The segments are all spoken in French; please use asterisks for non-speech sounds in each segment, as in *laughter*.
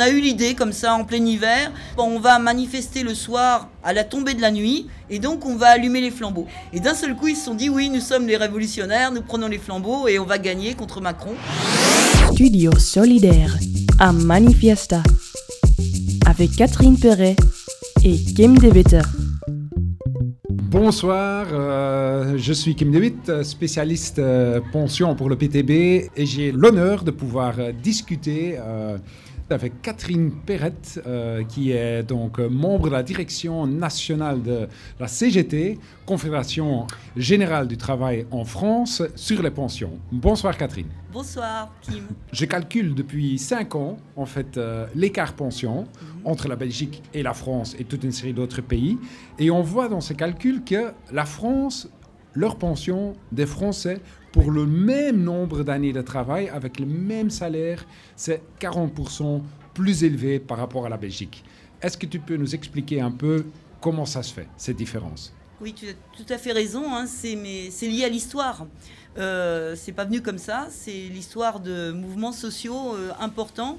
on a eu l'idée comme ça en plein hiver. on va manifester le soir à la tombée de la nuit et donc on va allumer les flambeaux. Et d'un seul coup, ils se sont dit oui, nous sommes les révolutionnaires, nous prenons les flambeaux et on va gagner contre Macron. Studio solidaire à Manifiesta avec Catherine Perret et Kim Debeter. Bonsoir, euh, je suis Kim DeWitt, spécialiste euh, pension pour le PTB et j'ai l'honneur de pouvoir euh, discuter avec Catherine Perrette, euh, qui est donc membre de la direction nationale de la CGT, Confédération Générale du Travail en France, sur les pensions. Bonsoir Catherine. Bonsoir Kim. *laughs* Je calcule depuis cinq ans, en fait, euh, l'écart pension mhm. entre la Belgique et la France et toute une série d'autres pays. Et on voit dans ces calculs que la France, leur pension des Français pour le même nombre d'années de travail, avec le même salaire, c'est 40% plus élevé par rapport à la Belgique. Est-ce que tu peux nous expliquer un peu comment ça se fait, cette différence? Oui, tu as tout à fait raison, hein, c'est lié à l'histoire. Euh, c'est pas venu comme ça, c'est l'histoire de mouvements sociaux euh, importants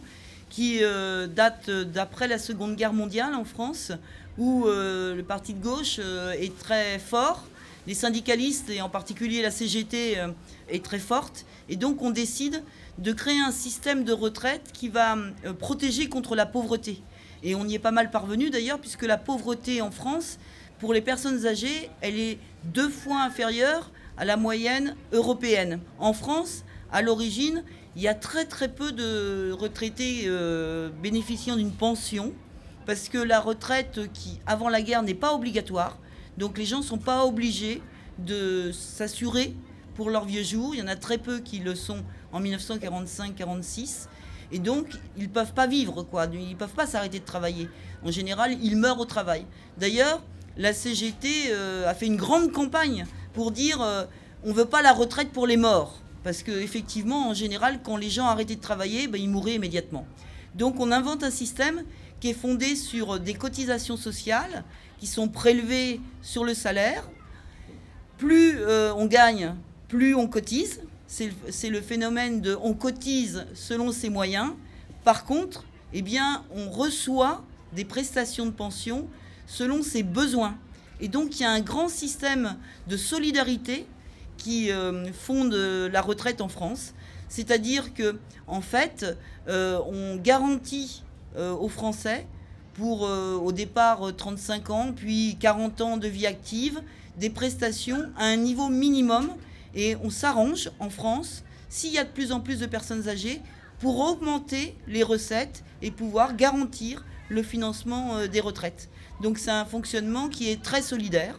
qui euh, datent d'après la Seconde Guerre mondiale en France, où euh, le parti de gauche est très fort les syndicalistes, et en particulier la CGT, euh, est très forte. Et donc on décide de créer un système de retraite qui va euh, protéger contre la pauvreté. Et on y est pas mal parvenu d'ailleurs, puisque la pauvreté en France, pour les personnes âgées, elle est deux fois inférieure à la moyenne européenne. En France, à l'origine, il y a très très peu de retraités euh, bénéficiant d'une pension, parce que la retraite qui, avant la guerre, n'est pas obligatoire. Donc les gens ne sont pas obligés de s'assurer pour leurs vieux jours. Il y en a très peu qui le sont en 1945-46. Et donc, ils ne peuvent pas vivre, quoi. Ils ne peuvent pas s'arrêter de travailler. En général, ils meurent au travail. D'ailleurs, la CGT euh, a fait une grande campagne pour dire euh, on ne veut pas la retraite pour les morts. Parce qu'effectivement, en général, quand les gens arrêtaient de travailler, ben, ils mouraient immédiatement. Donc, on invente un système qui est fondé sur des cotisations sociales qui sont prélevés sur le salaire. Plus euh, on gagne, plus on cotise. C'est le phénomène de on cotise selon ses moyens. Par contre, eh bien, on reçoit des prestations de pension selon ses besoins. Et donc, il y a un grand système de solidarité qui euh, fonde la retraite en France. C'est-à-dire que, en fait, euh, on garantit aux Français pour euh, au départ 35 euh, ans, puis 40 ans de vie active, des prestations à un niveau minimum. Et on s'arrange en France, s'il y a de plus en plus de personnes âgées, pour augmenter les recettes et pouvoir garantir le financement euh, des retraites. Donc c'est un fonctionnement qui est très solidaire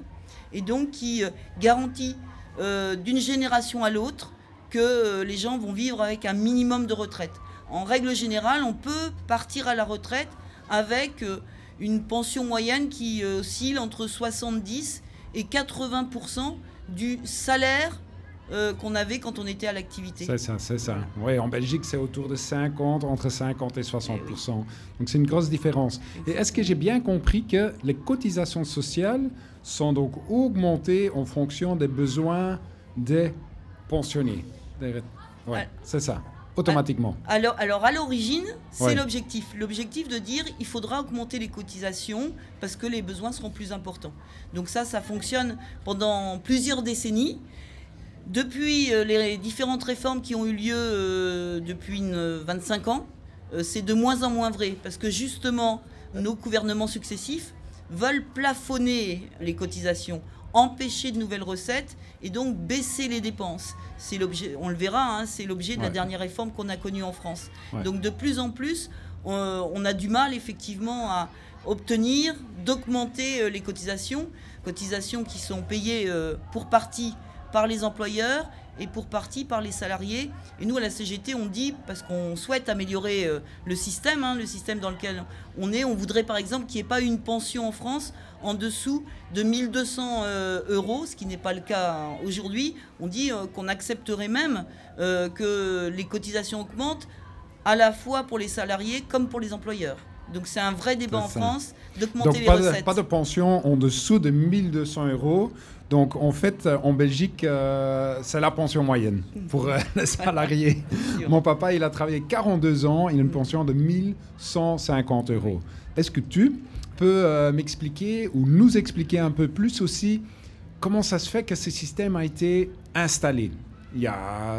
et donc qui garantit d'une génération à l'autre que les gens vont vivre avec un minimum de retraite. En règle générale, on peut partir à la retraite avec euh, une pension moyenne qui euh, oscille entre 70 et 80% du salaire euh, qu'on avait quand on était à l'activité. C'est ça, c'est ça. Oui, en Belgique, c'est autour de 50, entre 50 et 60 eh Donc c'est une grosse différence. Et est-ce que j'ai bien compris que les cotisations sociales sont donc augmentées en fonction des besoins des pensionnés? Oui, c'est ça automatiquement. Alors, alors à l'origine, c'est l'objectif. L'objectif de dire il faudra augmenter les cotisations parce que les besoins seront plus importants. Donc ça, ça fonctionne pendant plusieurs décennies. Depuis euh, les différentes réformes qui ont eu lieu euh, depuis une, 25 ans, euh, c'est de moins en moins vrai parce que justement, nos gouvernements successifs veulent plafonner les cotisations empêcher de nouvelles recettes et donc baisser les dépenses. C'est l'objet, on le verra, hein, c'est l'objet de la dernière réforme qu'on a connue en France. Donc de plus en plus, on, a du mal effectivement à obtenir d'augmenter euh, les cotisations, cotisations qui sont payées euh, pour partie par les employeurs et pour partie par les salariés. Et nous, à la CGT, on dit, parce qu'on souhaite améliorer euh, le système, hein, le système dans lequel on est, on voudrait par exemple qu'il n'y ait pas une pension en France en dessous de 1200 euh, euros, ce qui n'est pas le cas aujourd'hui. On dit euh, qu'on accepterait même que les cotisations augmentent à la fois pour les salariés comme pour les employeurs. Donc c'est un vrai débat en France d'augmenter les pas recettes. De, pas de pension en dessous de 1200 euros Donc, en fait, en Belgique, euh, c'est la pension moyenne pour euh, *laughs* les salariés. Mon papa, il a travaillé 42 ans, il a une pension de 1150 euros. Est-ce que tu peux euh, m'expliquer ou nous expliquer un peu plus aussi comment ça se fait que ce système a été installé? Il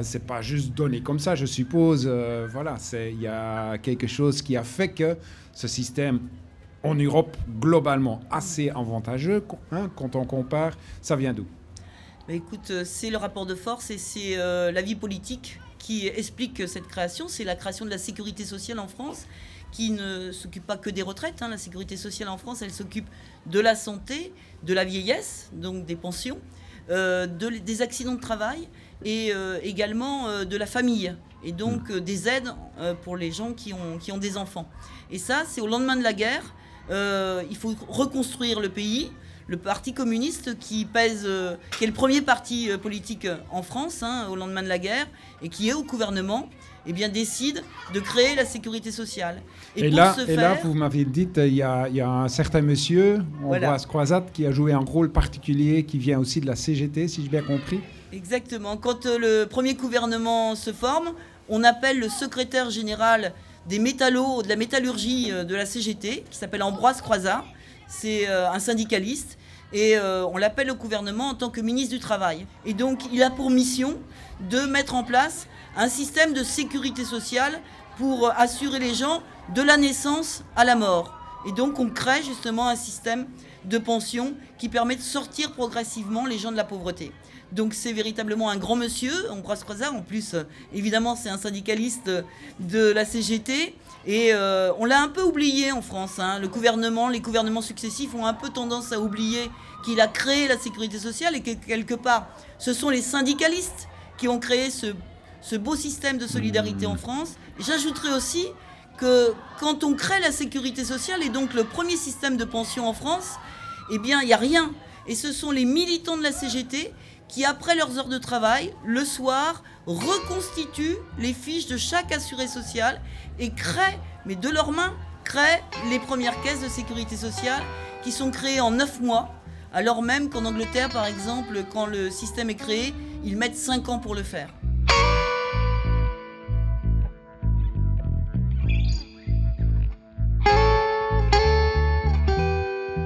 c'est pas juste donné comme ça, je suppose. voilà, c'est, il y a quelque chose qui a fait que ce système en Europe globalement assez avantageux hein, quand on compare. Ça vient d'où? Bah, Écoute, euh, c'est le rapport de force et c'est euh, la vie politique qui explique cette création. C'est la création de la sécurité sociale en France qui ne s'occupe pas que des retraites. Hein. La sécurité sociale en France, elle s'occupe de la santé, de la vieillesse, donc des pensions, euh, des accidents de travail et également de la famille et donc hmm. des aides pour les gens qui ont, qui ont des enfants. Et ça, c'est au lendemain de la guerre. Euh, il faut reconstruire le pays. Le Parti communiste, qui pèse, euh, qui est le premier parti euh, politique en France hein, au lendemain de la guerre et qui est au gouvernement, eh bien, décide de créer la sécurité sociale. Et, là, et là, vous m'avez dit, il y, a, y, a un certain monsieur, Ambroise Croisat, qui a joué un rôle particulier, qui vient aussi de la CGT, si j'ai bien compris. Exactement. Quand le premier gouvernement se forme, on appelle le secrétaire général des métallos, de la métallurgie euh, de la CGT, qui s'appelle Ambroise Croizat. C'est euh, un syndicaliste. Et euh, on l'appelle au gouvernement en tant que ministre du Travail. Et donc, il a pour mission de mettre en place un système de sécurité sociale pour assurer les gens de la naissance à la mort. Et donc, on crée justement un système de pension qui permet de sortir progressivement les gens de la pauvreté. Donc c'est véritablement un grand monsieur, Ambroise Croizat. En plus, euh, évidemment, c'est un syndicaliste de la CGT. Et euh, on l'a un peu oublié en France. Hein. Le gouvernement, les gouvernements successifs ont un peu tendance à oublier qu'il a créé la sécurité sociale et que quelque part, ce sont les syndicalistes qui ont créé ce, ce beau système de solidarité en France. J'ajouterai aussi que quand on crée la sécurité sociale et donc le premier système de pension en France, eh bien, il n'y a rien. Et ce sont les militants de la CGT qui, après leurs heures de travail, le soir, reconstituent les fiches de chaque assuré social et créent, mais de leurs mains, créent les premières caisses de sécurité sociale qui sont créées en 9 mois, alors même qu'en Angleterre, par exemple, quand le système est créé, ils mettent 5 ans pour le faire.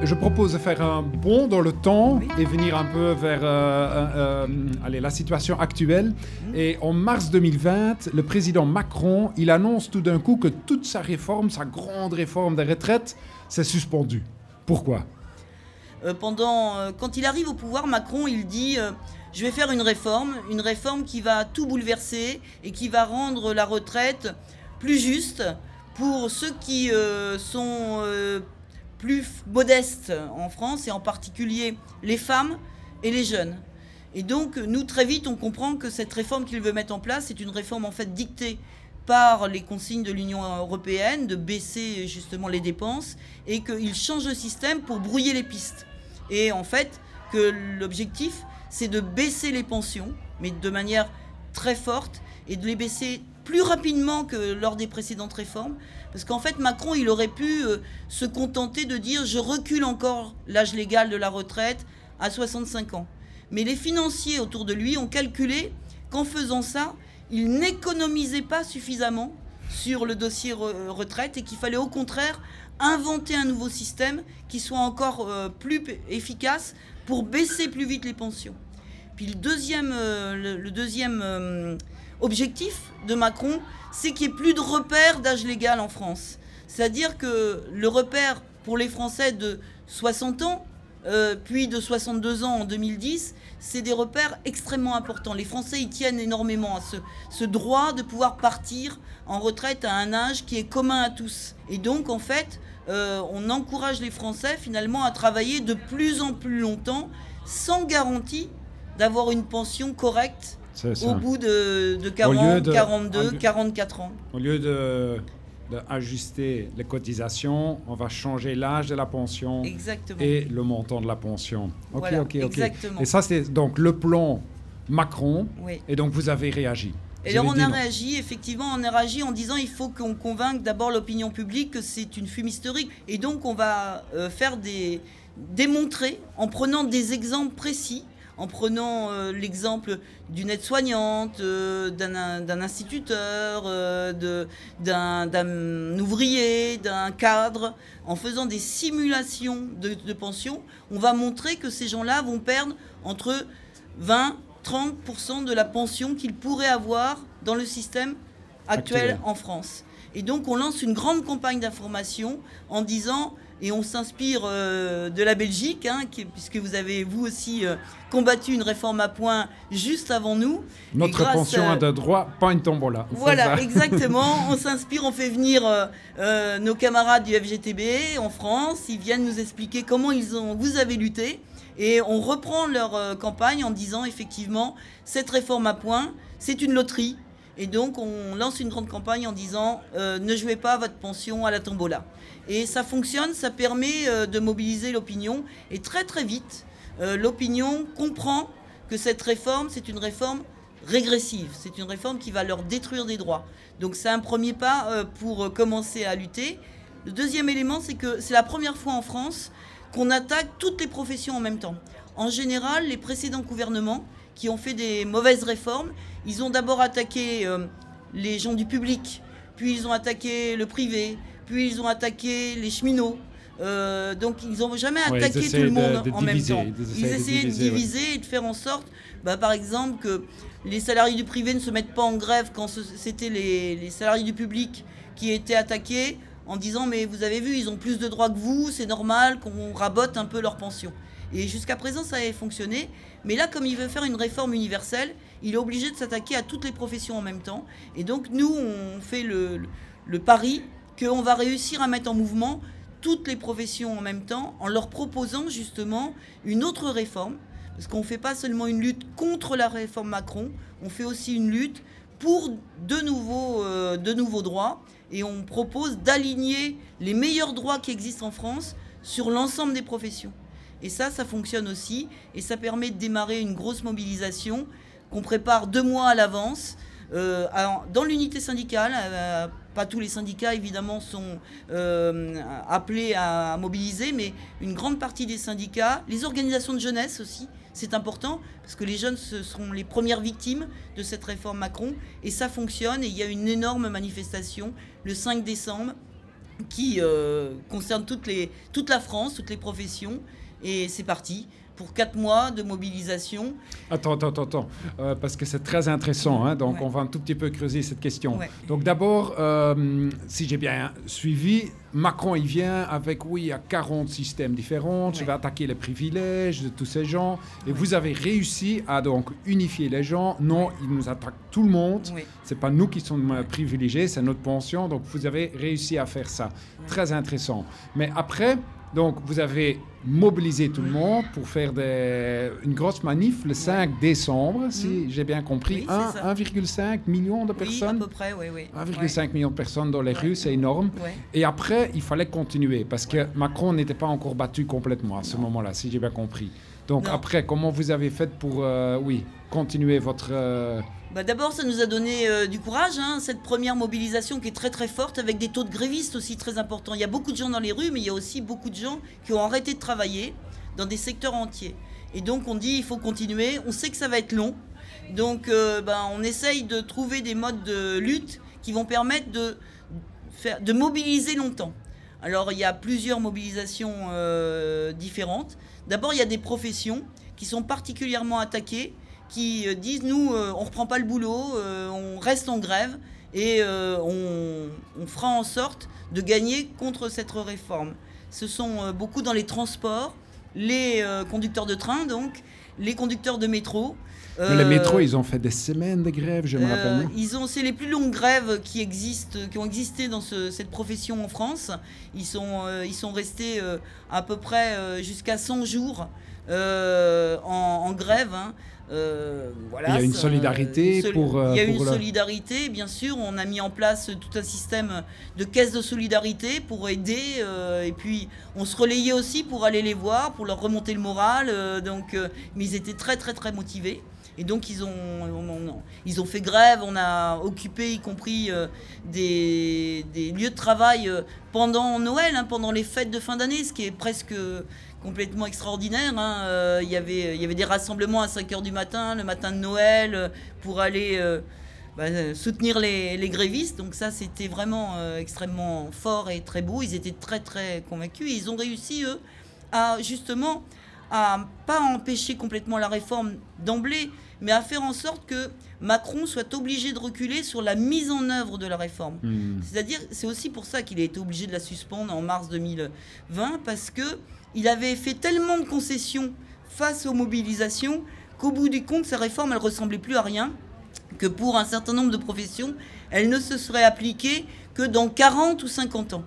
Je propose de faire un bond dans le temps et venir un peu vers euh, euh, euh, allez, la situation actuelle. Mhm. Et en mars 2020, le président Macron, il annonce tout d'un coup que toute sa réforme, sa grande réforme des retraites, s'est suspendue. Pourquoi? Pendant, quand il arrive au pouvoir, Macron, il dit je vais faire une réforme, une réforme qui va tout bouleverser et qui va rendre la retraite plus juste pour ceux qui sont plus modestes en France, et en particulier les femmes et les jeunes. Et donc, nous, très vite, on comprend que cette réforme qu'il veut mettre en place est une réforme en fait dictée par les consignes de l'Union européenne de baisser justement les dépenses et qu'il change le système pour brouiller les pistes. Et en fait, que l'objectif, c'est de baisser les pensions, mais de manière très forte, et de les baisser plus rapidement que lors des précédentes réformes. Parce qu'en fait, Macron, il aurait pu euh, se contenter de dire je recule encore l'âge légal de la retraite à 65 ans. Mais les financiers autour de lui ont calculé qu'en faisant ça, il n'économisait pas suffisamment sur le dossier retraite et qu'il fallait au contraire inventer un nouveau système qui soit encore euh, plus efficace pour baisser plus vite les pensions. Puis le deuxième, euh, le, deuxième objectif de Macron, c'est qu'il n'y ait plus de repères d'âge légal en France. C'est-à-dire que le repère pour les Français de 60 ans, euh, puis de 62 ans en 2010, c'est des repères extrêmement importants. Les Français y tiennent énormément à ce, droit de pouvoir partir en retraite à un âge qui est commun à tous. Et donc, en fait, euh, on encourage les Français finalement à travailler de plus en plus longtemps sans garantie d'avoir une pension correcte au bout de, 40, 42, 44 ans. Au lieu de d'ajuster les cotisations, on va changer l'âge de la pension et le montant de la pension. Ok, ok, ok. Et ça, c'est donc le plan Macron. Et donc, vous avez réagi. Et alors on a réagi, effectivement, on a réagi en disant il faut qu'on convainque d'abord l'opinion publique que c'est une fume historique. Et donc on va euh, faire des démontrer en prenant des exemples précis en prenant euh, l'exemple d'une aide-soignante, euh, d'un instituteur, euh, d'un ouvrier, d'un cadre, en faisant des simulations de, de pension, on va montrer que ces gens-là vont perdre entre 20 30% de la pension qu'ils pourraient avoir dans le système actuel, en France. Et donc on lance une grande campagne d'information en disant, et on s'inspire euh, de la Belgique, hein, puisque vous avez vous aussi euh, combattu une réforme à point juste avant nous. Notre pension a de droit, pas une tombola. Voilà, exactement. *laughs* on s'inspire, on fait venir euh, nos camarades du FGTB en France. Ils viennent nous expliquer comment ils ont, vous avez lutté. Et on reprend leur euh, campagne en disant effectivement, cette réforme à point, c'est une loterie. Et donc on lance une grande campagne en disant, euh, ne jouez pas votre pension à la tombola. Et ça fonctionne, ça permet euh, de mobiliser l'opinion. Et très très vite, l'opinion comprend que cette réforme, c'est une réforme régressive. C'est une réforme qui va leur détruire des droits. Donc c'est un premier pas pour commencer à lutter. Le deuxième élément, c'est que c'est la première fois en France qu'on attaque toutes les professions en même temps. En général, les précédents gouvernements qui ont fait des mauvaises réformes, ils ont d'abord attaqué euh, les gens du public, puis ils ont attaqué le privé, puis ils ont attaqué les cheminots. Euh, donc ils n'ont jamais attaqué tout le monde en même temps. Ils, essayaient de diviser, et de faire en sorte, bah, par exemple, que les salariés du privé ne se mettent pas en grève quand c'était les, les salariés du public qui étaient attaqués en disant mais vous avez vu, ils ont plus de droits que vous, c'est normal qu'on rabote un peu leur pension. Et jusqu'à présent, ça avait fonctionné. Mais là, comme il veut faire une réforme universelle, il est obligé de s'attaquer à toutes les professions en même temps. Et donc, nous, on fait le, pari qu'on va réussir à mettre en mouvement toutes les professions en même temps en leur proposant justement une autre réforme. Parce qu'on ne fait pas seulement une lutte contre la réforme Macron, on fait aussi une lutte pour de nouveaux, euh, de nouveaux droits et on propose d'aligner les meilleurs droits qui existent en France sur l'ensemble des professions. Et ça, ça fonctionne aussi. Et ça permet de démarrer une grosse mobilisation qu'on prépare deux mois à l'avance. Euh, dans l'unité syndicale, euh, pas tous les syndicats évidemment sont appelés à mobiliser, mais une grande partie des syndicats, les organisations de jeunesse aussi, c'est important parce que les jeunes seront les premières victimes de cette réforme Macron. Et ça fonctionne et il y a une énorme manifestation le 5 décembre qui euh, concerne toute la France, toutes les professions et c'est parti pour quatre mois de mobilisation. Attends, attends, attends, euh, parce que c'est très intéressant, hein, donc on va un tout petit peu creuser cette question. Donc d'abord, euh, si j'ai bien suivi, Macron, il vient avec, oui, il y a 40 systèmes différents, je vais attaquer les privilèges de tous ces gens, et vous avez réussi à donc unifier les gens. Non, il nous attaque tout le monde, c'est pas nous qui sommes privilégiés, c'est notre pension, donc vous avez réussi à faire ça. Très intéressant. Mais après, donc, vous avez mobilisé tout le monde pour faire des, une grosse manif le 5 décembre, si mm. j'ai bien compris. 1,5 million de personnes. Oui, à peu près, oui. oui. 1,5 million de personnes dans les rues, c'est énorme. Et après, il fallait continuer parce que Macron n'était pas encore battu complètement à ce moment-là, si j'ai bien compris. Donc, après, comment vous avez fait pour, euh, oui, continuer votre. Euh, bah, d'abord, ça nous a donné euh, du courage, hein, cette première mobilisation qui est très très forte, avec des taux de grévistes aussi très importants. Il y a beaucoup de gens dans les rues, mais il y a aussi beaucoup de gens qui ont arrêté de travailler dans des secteurs entiers. Et donc on dit il faut continuer, on sait que ça va être long, donc euh, ben, on essaye de trouver des modes de lutte qui vont permettre de, mobiliser longtemps. Alors il y a plusieurs mobilisations euh, différentes. D'abord il y a des professions qui sont particulièrement attaquées qui euh, disent nous, euh, on reprend pas le boulot, euh, on reste en grève et on, fera en sorte de gagner contre cette réforme. Ce sont beaucoup dans les transports, les conducteurs de train, donc, les conducteurs de métro. les métros, ils ont fait des semaines de grève, je me rappelle. Ils ont, c'est les plus longues grèves qui existent, qui ont existé dans cette profession en France. Ils sont, ils sont restés à peu près jusqu'à 100 jours en, en, grève. Hein. Euh, voilà, il y a une solidarité pour. il y a une solidarité, bien sûr. On a mis en place tout un système de caisse de solidarité pour aider. Euh, et puis, on se relayait aussi pour aller les voir, pour leur remonter le moral. Euh, donc, mais ils étaient très, très, très motivés. Et donc ils ont, ils ont fait grève, on a occupé y compris euh, des, lieux de travail euh, pendant Noël, hein, pendant les fêtes de fin d'année, ce qui est presque complètement extraordinaire. Hein. Euh, y avait, il y avait des rassemblements à 5h du matin, le matin de Noël, pour aller bah, soutenir les, les, grévistes. Donc ça, c'était vraiment extrêmement fort et très beau. Ils étaient très très convaincus. Et ils ont réussi, eux, à justement à pas empêcher complètement la réforme d'emblée, mais à faire en sorte que Macron soit obligé de reculer sur la mise en œuvre de la réforme. Hmm. C'est-à-dire, c'est aussi pour ça qu'il a été obligé de la suspendre en mars 2020, parce que il avait fait tellement de concessions face aux mobilisations qu'au bout du compte, sa réforme, elle ressemblait plus à rien, que pour un certain nombre de professions, elle ne se serait appliquée que dans 40 ou 50 ans.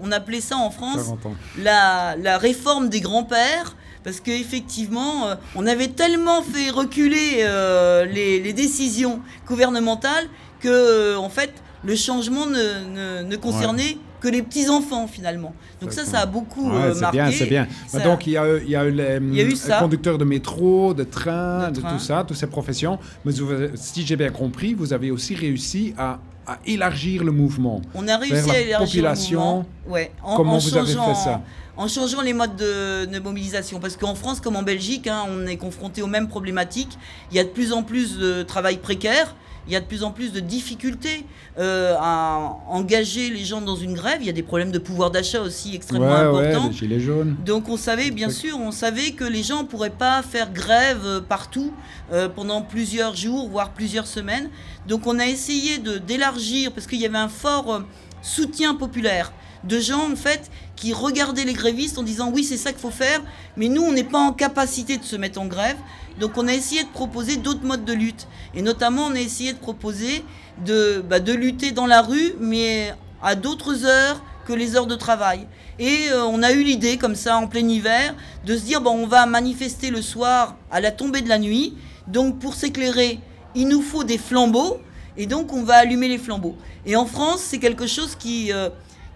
On appelait ça en France la, la réforme des grands-pères parce qu'effectivement, euh, on avait tellement fait reculer euh, les, décisions gouvernementales que, euh, en fait, le changement ne, concernait que les petits-enfants, finalement. Donc ça, ça a beaucoup marqué. C'est bien, c'est bien. Bah, donc, il y a, il y a eu les, conducteurs de métro, de train, de, tout ça, toutes ces professions. Mais si j'ai bien compris, vous avez aussi réussi à élargir le mouvement. On a réussi à élargir le mouvement. Ouais, Comment vous avez fait ça en changeant les modes de, mobilisation. Parce qu'en France, comme en Belgique, hein, on est confronté aux mêmes problématiques. Il y a de plus en plus de travail précaire. Il y a de plus en plus de difficultés euh, à engager les gens dans une grève. Il y a des problèmes de pouvoir d'achat aussi extrêmement importants. Ouais, les jaunes. Donc on savait, bien sûr, on savait que les gens ne pourraient pas faire grève euh, partout euh, pendant plusieurs jours, voire plusieurs semaines. Donc on a essayé d'élargir, parce qu'il y avait un fort soutien populaire de gens en fait qui regardaient les grévistes en disant oui c'est ça qu'il faut faire, mais nous on n'est pas en capacité de se mettre en grève. Donc on a essayé de proposer d'autres modes de lutte. Et notamment on a essayé de proposer de, bah, de lutter dans la rue, mais à d'autres heures que les heures de travail. Et euh, on a eu l'idée, comme ça, en plein hiver, de se dire, bon, on va manifester le soir à la tombée de la nuit. Donc pour s'éclairer, il nous faut des flambeaux. Et donc on va allumer les flambeaux. Et en France, c'est quelque chose qui... Euh,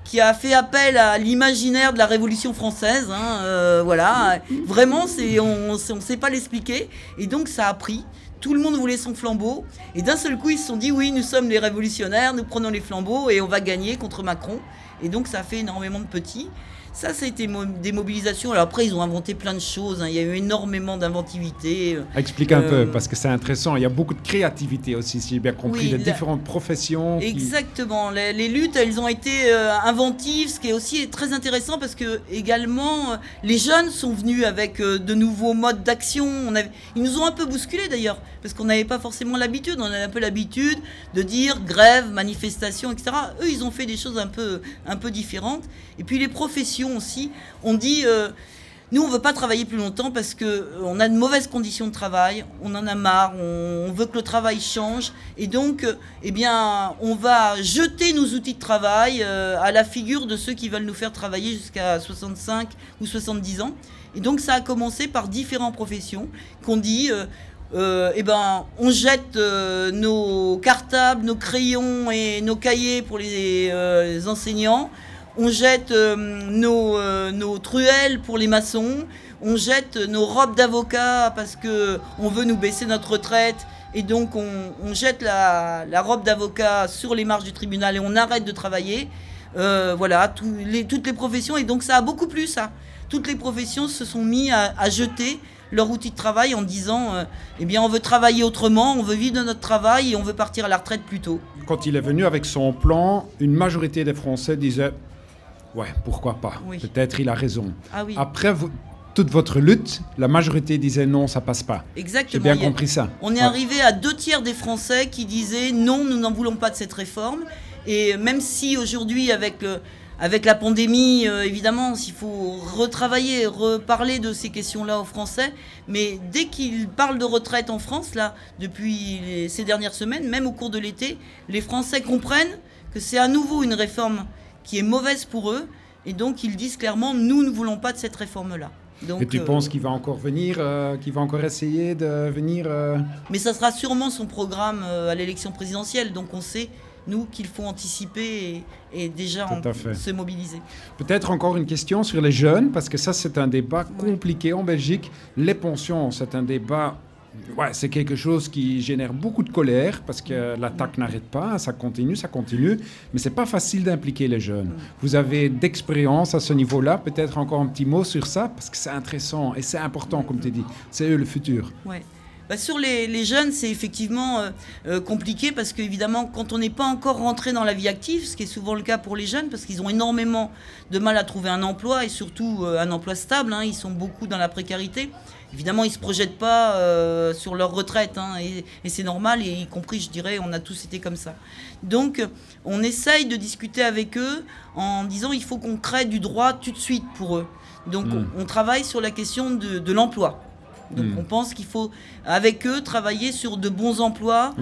qui a fait appel à l'imaginaire de la Révolution française. Hein, euh, voilà, vraiment, c'est, on ne sait pas l'expliquer. Et donc, ça a pris. Tout le monde voulait son flambeau. Et d'un seul coup, ils se sont dit oui, nous sommes les révolutionnaires, nous prenons les flambeaux et on va gagner contre Macron. Et donc, ça a fait énormément de petits. Ça, ça a été des mobilisations. Alors après, ils ont inventé plein de choses. Hein. Il y a eu énormément d'inventivité. Euh, Explique un peu, euh, parce que c'est intéressant. Il y a beaucoup de créativité aussi, si j'ai bien compris, les différentes professions. Exactement. Les, luttes, elles ont été euh, inventives, ce qui est aussi très intéressant, parce que également, les jeunes sont venus avec de nouveaux modes d'action. Ils nous ont un peu bousculés d'ailleurs, parce qu'on n'avait pas forcément l'habitude. On avait un peu l'habitude de dire grève, manifestation, etc. Eux, ils ont fait des choses un peu, un peu différentes. Et puis les professions aussi, on dit, euh, nous on veut pas travailler plus longtemps parce que euh, a de mauvaises conditions de travail, on en a marre, on, veut que le travail change, et donc, euh, eh bien, on va jeter nos outils de travail à la figure de ceux qui veulent nous faire travailler jusqu'à 65 ou 70 ans. Et donc ça a commencé par différentes professions qu'on dit eh ben, on jette nos cartables, nos crayons et nos cahiers pour les enseignants on jette euh, euh, nos, truelles pour les maçons, on jette nos robes d'avocat parce que on veut nous baisser notre retraite et donc on, jette la, robe d'avocat sur les marches du tribunal et on arrête de travailler. Euh, voilà, toutes les professions et donc ça a beaucoup plu ça. Toutes les professions se sont mis à, jeter leur outil de travail en disant eh bien on veut travailler autrement, on veut vivre de notre travail et on veut partir à la retraite plus tôt. Quand il est venu avec son plan, une majorité des Français disaient Ouais, pourquoi pas Peut-être il a raison. Ah Après toute votre lutte, la majorité disait non, ça passe pas. Exactement. J'ai bien compris ça. On est arrivé à deux tiers des Français qui disaient non, nous n'en voulons pas de cette réforme. Et même si aujourd'hui, avec, avec la pandémie, euh, évidemment, s'il faut retravailler, reparler de ces questions-là aux Français, mais dès qu'ils parlent de retraite en France, là, depuis ces dernières semaines, même au cours de l'été, les Français comprennent que c'est à nouveau une réforme qui est mauvaise pour eux. Et donc, ils disent clairement, nous ne voulons pas de cette réforme-là. Donc, et tu penses euh, qu'il va encore venir, euh, qu'il va encore essayer de venir euh, Mais ça sera sûrement son programme à l'élection présidentielle. Donc on sait, nous, qu'il faut anticiper et, déjà se mobiliser. Peut-être encore une question sur les jeunes, parce que ça c'est un débat compliqué en Belgique. Les pensions, c'est un débat ouais, c'est quelque chose qui génère beaucoup de colère parce que l'attaque n'arrête pas, ça continue, ça continue, mais c'est pas facile d'impliquer les jeunes. Vous avez d'expérience à ce niveau-là, peut-être encore un petit mot sur ça parce que c'est intéressant et c'est important, comme tu dis. C'est eux le futur. Ouais. Bah, sur les, jeunes, c'est effectivement euh, euh, compliqué parce qu'évidemment, quand on n'est pas encore rentré dans la vie active, ce qui est souvent le cas pour les jeunes, parce qu'ils ont énormément de mal à trouver un emploi et surtout euh, un emploi stable, hein, ils sont beaucoup dans la précarité. Évidemment, ils ne se projettent pas sur leur retraite, hein, et, et c'est normal, et y compris, je dirais, on a tous été comme ça. Donc, on essaye de discuter avec eux en disant il faut qu'on crée du droit tout de suite pour eux. Donc, hmm. on, travaille sur la question de, de l'emploi. Donc hmm. on pense qu'il faut, avec eux, travailler sur de bons emplois,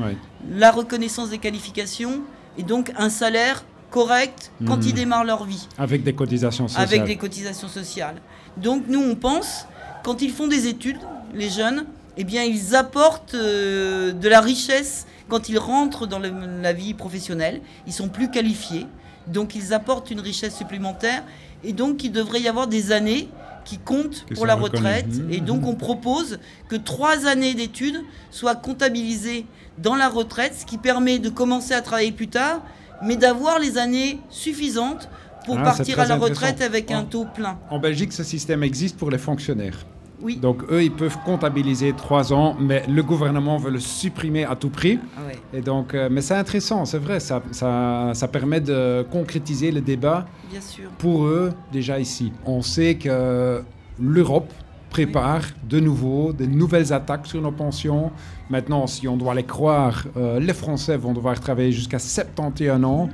la reconnaissance des qualifications et donc un salaire correct quand ils hmm. démarrent leur vie. Avec des cotisations sociales. Avec des cotisations sociales. Donc nous, on pense, quand ils font des études, les jeunes, eh bien, ils apportent euh, de la richesse quand ils rentrent dans la vie professionnelle. Ils sont plus qualifiés, donc ils apportent une richesse supplémentaire. Et donc, il devrait y avoir des années qui comptent pour la retraite. Mmh. Et donc on propose que trois années d'études soient comptabilisées dans la retraite, ce qui permet de commencer à travailler plus tard, mais d'avoir les années suffisantes pour ah, partir à la retraite avec un taux plein. En Belgique, ce système existe pour les fonctionnaires. Oui. Donc eux, ils peuvent comptabiliser trois ans, mais le gouvernement veut le supprimer à tout prix. Ah Et donc, euh, mais c'est intéressant, c'est vrai, ça, ça, ça, permet de concrétiser le débat Bien sûr. pour eux déjà ici. On sait que l'Europe prépare de nouveau de nouvelles attaques sur nos pensions. Maintenant, si on doit les croire, euh, les Français vont devoir travailler jusqu'à 71 ans,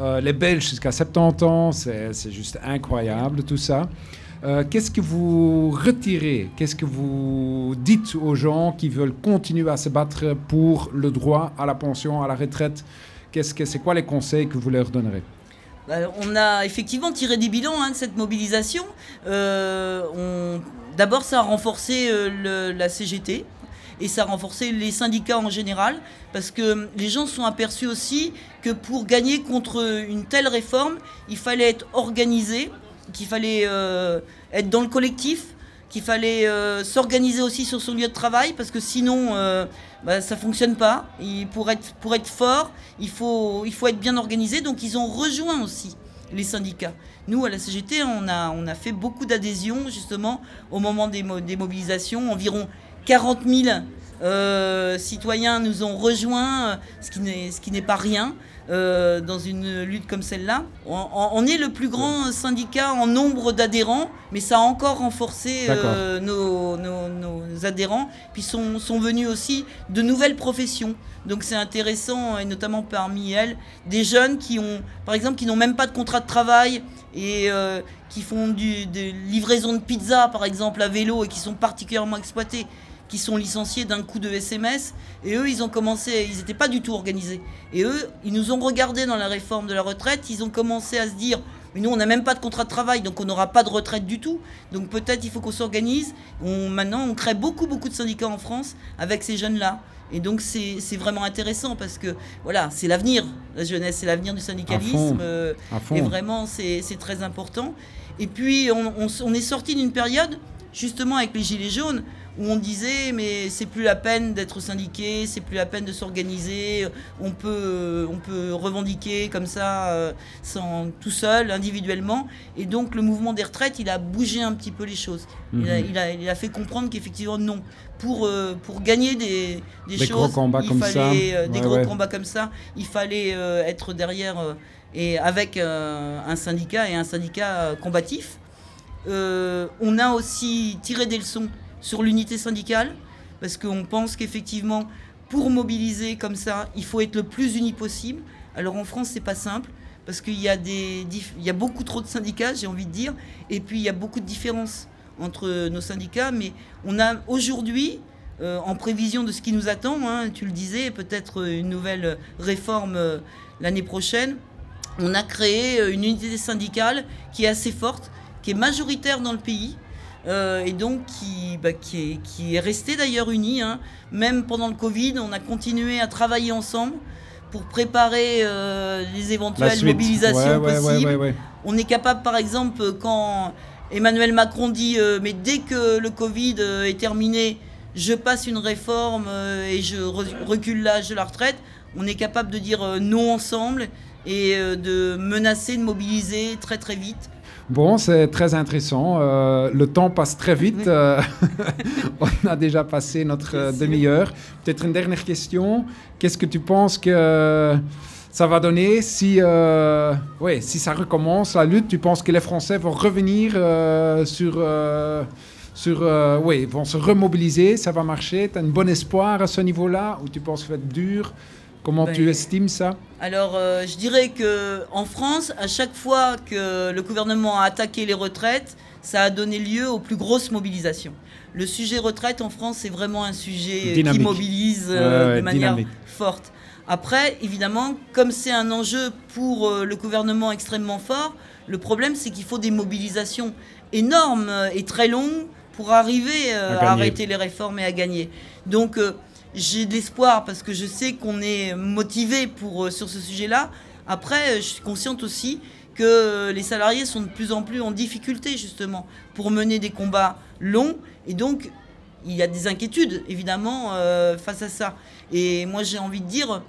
euh, les Belges jusqu'à 70 ans, c'est juste incroyable tout ça. Euh, qu'est-ce que vous retirez? Qu'est-ce que vous dites aux gens qui veulent continuer à se battre pour le droit à la pension, à la retraite? Qu'est-ce que c'est quoi les conseils que vous leur donnerez? On a effectivement tiré des bilans hein, de cette mobilisation. Euh, d'abord, ça a renforcé euh, la CGT et ça a renforcé les syndicats en général, parce que les gens sont aperçus aussi que pour gagner contre une telle réforme, il fallait être organisé, qu'il fallait euh, être dans le collectif, qu'il fallait euh, s'organiser aussi sur son lieu de travail, parce que sinon, euh, bah, ça ne fonctionne pas. Pour, être, pour être fort, il faut, il faut être bien organisé. Donc ils ont rejoint aussi les syndicats. Nous, à la CGT, on a, on a fait beaucoup d'adhésions, justement, au moment des, des mobilisations. Environ 40 000 citoyens nous ont rejoints, ce qui n'est pas rien. Euh, dans une lutte comme celle-là. On, est le plus grand syndicat en nombre d'adhérents, mais ça a encore renforcé euh, nos, adhérents. Puis sont, sont venus aussi de nouvelles professions. Donc c'est intéressant, et notamment parmi elles, des jeunes qui ont, par exemple, qui n'ont même pas de contrat de travail et euh, qui font du, des livraisons de pizza, par exemple, à vélo et qui sont particulièrement exploités qui sont licenciés d'un coup de SMS. Et eux, ils ont commencé, ils n'étaient pas du tout organisés. Et eux, ils nous ont regardé dans la réforme de la retraite, ils ont commencé à se dire, mais nous, on n'a même pas de contrat de travail, donc on n'aura pas de retraite du tout. Donc peut-être il faut qu'on s'organise. On, maintenant, on crée beaucoup, beaucoup de syndicats en France avec ces jeunes-là. Et donc c'est vraiment intéressant parce que voilà, c'est l'avenir, la jeunesse, c'est l'avenir du syndicalisme. Euh, et vraiment, c'est très important. Et puis, on, on est sorti d'une période, justement avec les Gilets jaunes, où on disait mais c'est plus la peine d'être syndiqué, c'est plus la peine de s'organiser, on peut, on peut revendiquer comme ça euh, sans, tout seul, individuellement. Et donc le mouvement des retraites, il a bougé un petit peu les choses. il, a, mhm. il, a, fait comprendre qu'effectivement non. Pour, euh, pour gagner des, des, choses, gros combats il comme fallait, ça. Euh, des gros combats comme ça, il fallait être derrière et avec un syndicat et un syndicat combatif. on a aussi tiré des leçons sur l'unité syndicale, parce qu'on pense qu'effectivement, pour mobiliser comme ça, il faut être le plus uni possible. Alors en France, c'est pas simple, parce qu'il y a beaucoup trop de syndicats, j'ai envie de dire, et puis il y a beaucoup de différences entre nos syndicats, mais on a aujourd'hui, euh, en prévision de ce qui nous attend, hein, tu le disais, peut-être une nouvelle réforme euh, l'année prochaine, on a créé euh, une unité syndicale qui est assez forte, qui est majoritaire dans le pays, euh, et donc qui, bah, qui, est, qui, est, resté d'ailleurs uni. Hein. Même pendant le Covid, on a continué à travailler ensemble pour préparer euh, les éventuelles mobilisations possibles. on est capable, par exemple, quand Emmanuel Macron dit euh, mais dès que le Covid est terminé, je passe une réforme et je recule l'âge de la retraite. On est capable de dire non ensemble et de menacer, de mobiliser très très vite. Bon, c'est très intéressant. le temps passe très vite. *laughs* on a déjà passé notre demi-heure. Peut-être une dernière question. Qu'est-ce que tu penses que ça va donner si, ouais, si ça recommence la lutte? Tu penses que les Français vont revenir sur sur, euh, oui, vont se remobiliser, ça va marcher? Tu as un bon espoir à ce niveau-là? Ou tu penses que ça va être dur? Comment tu ben, estimes ça? Alors, euh, je dirais que en France, à chaque fois que le gouvernement a attaqué les retraites, ça a donné lieu aux plus grosses mobilisations. Le sujet retraite en France, c'est vraiment un sujet qui mobilise euh, de manière forte. Après, évidemment, comme c'est un enjeu pour le gouvernement extrêmement fort, le problème, c'est qu'il faut des mobilisations énormes et très longues pour arriver euh, à, arrêter les réformes et à gagner. Donc euh, j'ai de l'espoir parce que je sais qu'on est motivé pour, euh, sur ce sujet-là. Après, je suis consciente aussi que les salariés sont de plus en plus en difficulté justement pour mener des combats longs et donc il y a des inquiétudes évidemment face à ça. Et moi j'ai envie de dire,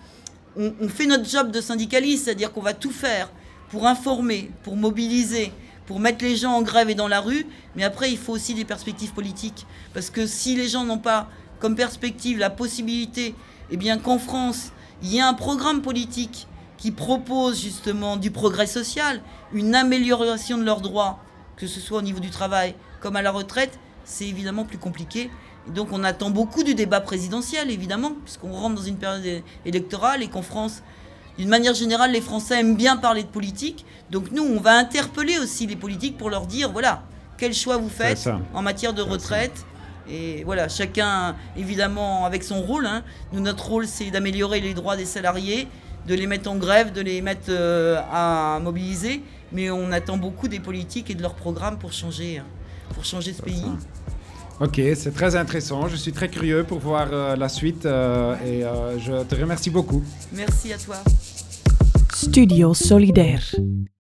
on, on fait notre job de syndicaliste, c'est-à-dire qu'on va tout faire pour informer, pour mobiliser, pour mettre les gens en grève et dans la rue, mais après, il faut aussi des perspectives politiques. Parce que si les gens n'ont pas comme perspective la possibilité, eh bien qu'en France, il y ait un programme politique qui propose justement du progrès social, une amélioration de leurs droits, que ce soit au niveau du travail comme à la retraite, c'est évidemment plus compliqué. donc on attend beaucoup du débat présidentiel, évidemment, puisqu'on rentre dans une période électorale et qu'en France, d'une manière générale, les Français aiment bien parler de politique. Donc nous, on va interpeller aussi les politiques pour leur dire, voilà, quel choix vous faites en matière de retraite. Et voilà, chacun, évidemment, avec son rôle. Hein. Nous, notre rôle, c'est d'améliorer les droits des salariés, de les mettre en grève, de les mettre euh, à mobiliser. Mais on attend beaucoup des politiques et de leurs programmes pour changer, hein, pour changer ce pays. Ok, c'est très intéressant. Je suis très curieux pour voir euh, la suite euh, et je te remercie beaucoup. Merci à toi. Studio Solidaire.